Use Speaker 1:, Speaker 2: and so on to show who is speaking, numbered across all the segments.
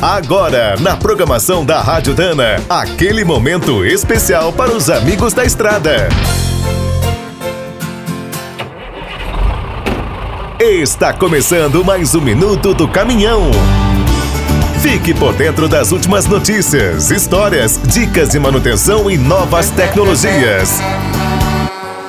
Speaker 1: Agora, na programação da Rádio Dana, aquele momento especial para os amigos da estrada. Está começando mais um minuto do caminhão. Fique por dentro das últimas notícias, histórias, dicas de manutenção e novas tecnologias.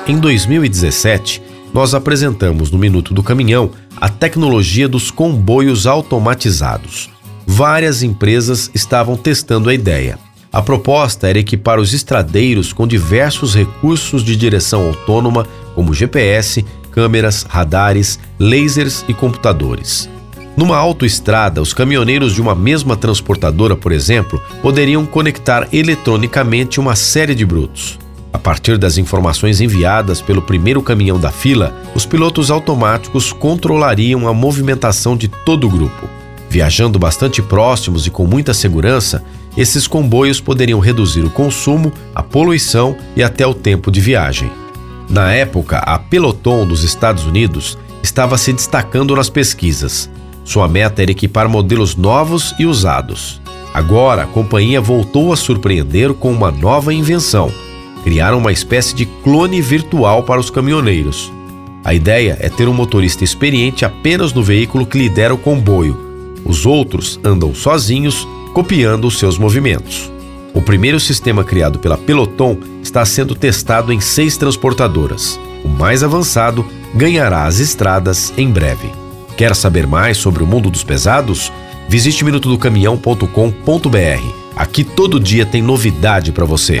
Speaker 2: Em 2017, nós apresentamos no Minuto do Caminhão a tecnologia dos comboios automatizados. Várias empresas estavam testando a ideia. A proposta era equipar os estradeiros com diversos recursos de direção autônoma, como GPS, câmeras, radares, lasers e computadores. Numa autoestrada, os caminhoneiros de uma mesma transportadora, por exemplo, poderiam conectar eletronicamente uma série de brutos. A partir das informações enviadas pelo primeiro caminhão da fila, os pilotos automáticos controlariam a movimentação de todo o grupo. Viajando bastante próximos e com muita segurança, esses comboios poderiam reduzir o consumo, a poluição e até o tempo de viagem. Na época, a Peloton dos Estados Unidos estava se destacando nas pesquisas. Sua meta era equipar modelos novos e usados. Agora, a companhia voltou a surpreender com uma nova invenção criaram uma espécie de clone virtual para os caminhoneiros. A ideia é ter um motorista experiente apenas no veículo que lidera o comboio. Os outros andam sozinhos, copiando os seus movimentos. O primeiro sistema criado pela Peloton está sendo testado em seis transportadoras. O mais avançado ganhará as estradas em breve. Quer saber mais sobre o mundo dos pesados? Visite minutodocaminhão.com.br. Aqui todo dia tem novidade para você.